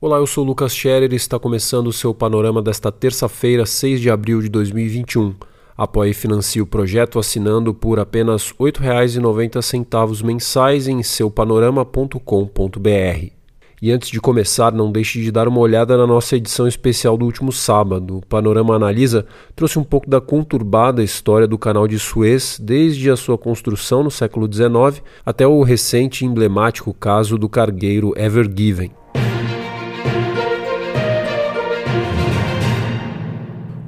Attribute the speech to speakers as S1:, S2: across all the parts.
S1: Olá, eu sou Lucas Scherer e está começando o seu panorama desta terça-feira, 6 de abril de 2021. Apoie e financie o projeto assinando por apenas R$ 8,90 mensais em seupanorama.com.br. E antes de começar, não deixe de dar uma olhada na nossa edição especial do último sábado. O Panorama Analisa trouxe um pouco da conturbada história do canal de Suez, desde a sua construção no século XIX até o recente e emblemático caso do cargueiro Ever Given.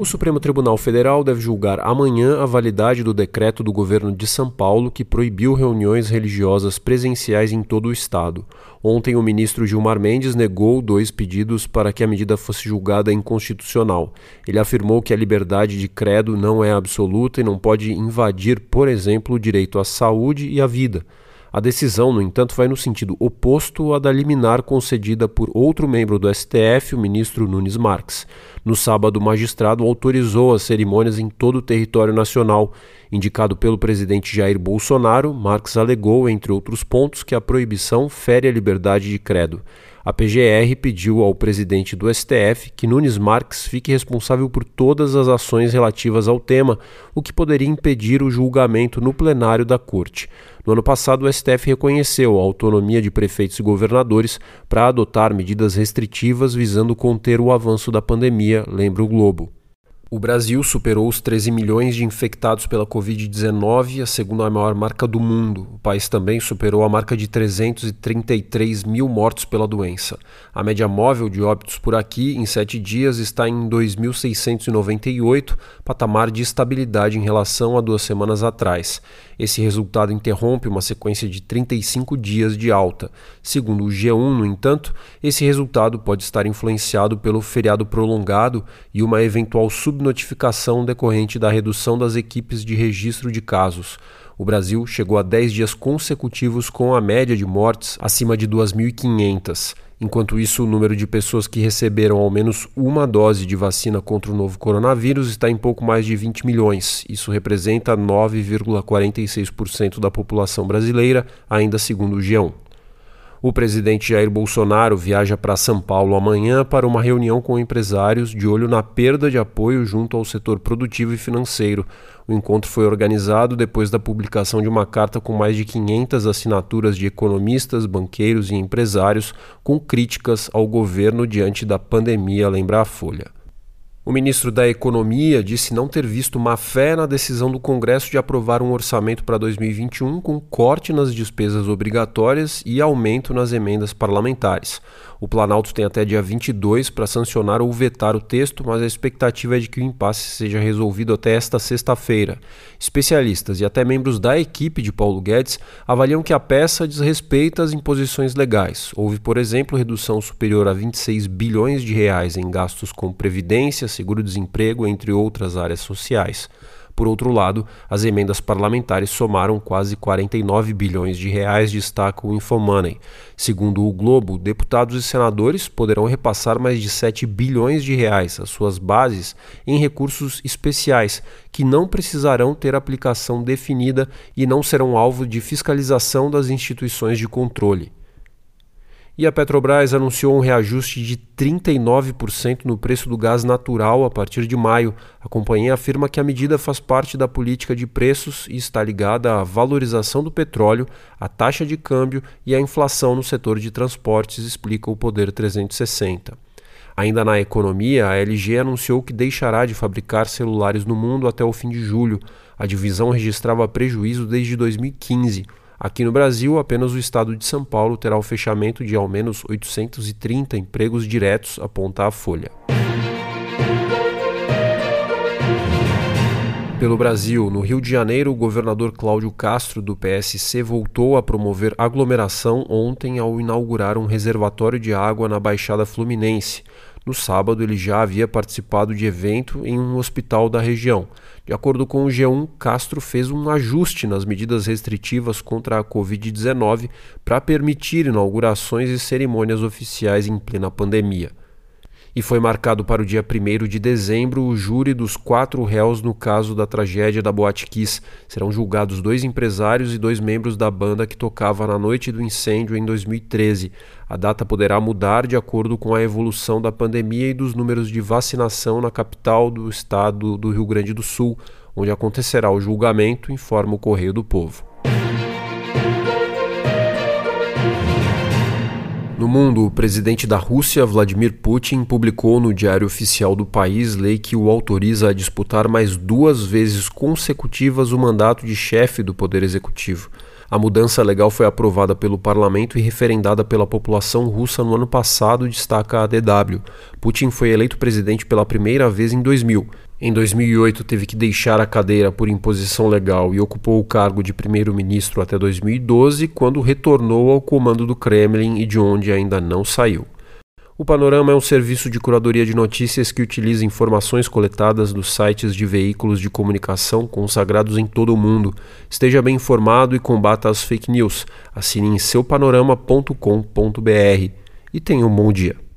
S1: O Supremo Tribunal Federal deve julgar amanhã a validade do decreto do governo de São Paulo que proibiu reuniões religiosas presenciais em todo o estado. Ontem, o ministro Gilmar Mendes negou dois pedidos para que a medida fosse julgada inconstitucional. Ele afirmou que a liberdade de credo não é absoluta e não pode invadir, por exemplo, o direito à saúde e à vida. A decisão, no entanto, vai no sentido oposto à da liminar concedida por outro membro do STF, o ministro Nunes Marques. No sábado, o magistrado autorizou as cerimônias em todo o território nacional. Indicado pelo presidente Jair Bolsonaro, Marques alegou, entre outros pontos, que a proibição fere a liberdade de credo. A PGR pediu ao presidente do STF que Nunes Marques fique responsável por todas as ações relativas ao tema, o que poderia impedir o julgamento no plenário da Corte. No ano passado, o STF reconheceu a autonomia de prefeitos e governadores para adotar medidas restritivas visando conter o avanço da pandemia, lembra o Globo. O Brasil superou os 13 milhões de infectados pela Covid-19, a segunda maior marca do mundo. O país também superou a marca de 333 mil mortos pela doença. A média móvel de óbitos por aqui, em sete dias, está em 2.698, patamar de estabilidade em relação a duas semanas atrás. Esse resultado interrompe uma sequência de 35 dias de alta. Segundo o G1, no entanto, esse resultado pode estar influenciado pelo feriado prolongado e uma eventual subnotificação decorrente da redução das equipes de registro de casos. O Brasil chegou a 10 dias consecutivos com a média de mortes acima de 2.500. Enquanto isso, o número de pessoas que receberam ao menos uma dose de vacina contra o novo coronavírus está em pouco mais de 20 milhões. Isso representa 9,46% da população brasileira, ainda segundo o G1. O presidente Jair Bolsonaro viaja para São Paulo amanhã para uma reunião com empresários de olho na perda de apoio junto ao setor produtivo e financeiro. O encontro foi organizado depois da publicação de uma carta com mais de 500 assinaturas de economistas, banqueiros e empresários com críticas ao governo diante da pandemia, lembra a Folha. O ministro da Economia disse não ter visto má fé na decisão do Congresso de aprovar um orçamento para 2021 com corte nas despesas obrigatórias e aumento nas emendas parlamentares. O Planalto tem até dia 22 para sancionar ou vetar o texto, mas a expectativa é de que o impasse seja resolvido até esta sexta-feira. Especialistas e até membros da equipe de Paulo Guedes avaliam que a peça desrespeita as imposições legais. Houve, por exemplo, redução superior a 26 bilhões de reais em gastos com previdência, seguro-desemprego, entre outras áreas sociais. Por outro lado, as emendas parlamentares somaram quase 49 bilhões de reais, destaca o Infomoney. Segundo o Globo, deputados e senadores poderão repassar mais de 7 bilhões de reais às suas bases em recursos especiais, que não precisarão ter aplicação definida e não serão alvo de fiscalização das instituições de controle. E a Petrobras anunciou um reajuste de 39% no preço do gás natural a partir de maio. A companhia afirma que a medida faz parte da política de preços e está ligada à valorização do petróleo, à taxa de câmbio e à inflação no setor de transportes, explica o Poder 360. Ainda na economia, a LG anunciou que deixará de fabricar celulares no mundo até o fim de julho. A divisão registrava prejuízo desde 2015. Aqui no Brasil, apenas o estado de São Paulo terá o fechamento de ao menos 830 empregos diretos, aponta a Folha. Pelo Brasil, no Rio de Janeiro, o governador Cláudio Castro, do PSC, voltou a promover aglomeração ontem ao inaugurar um reservatório de água na Baixada Fluminense. No sábado, ele já havia participado de evento em um hospital da região. De acordo com o G1, Castro fez um ajuste nas medidas restritivas contra a Covid-19 para permitir inaugurações e cerimônias oficiais em plena pandemia. E foi marcado para o dia 1 de dezembro o júri dos quatro réus no caso da tragédia da Boate Kiss. Serão julgados dois empresários e dois membros da banda que tocava na noite do incêndio em 2013. A data poderá mudar de acordo com a evolução da pandemia e dos números de vacinação na capital do estado do Rio Grande do Sul, onde acontecerá o julgamento, informa o Correio do Povo. No mundo, o presidente da Rússia, Vladimir Putin, publicou no Diário Oficial do país lei que o autoriza a disputar mais duas vezes consecutivas o mandato de chefe do Poder Executivo. A mudança legal foi aprovada pelo parlamento e referendada pela população russa no ano passado, destaca a DW. Putin foi eleito presidente pela primeira vez em 2000 em 2008, teve que deixar a cadeira por imposição legal e ocupou o cargo de primeiro-ministro até 2012, quando retornou ao comando do Kremlin e de onde ainda não saiu. O Panorama é um serviço de curadoria de notícias que utiliza informações coletadas dos sites de veículos de comunicação consagrados em todo o mundo. Esteja bem informado e combata as fake news. Assine em seupanorama.com.br e tenha um bom dia.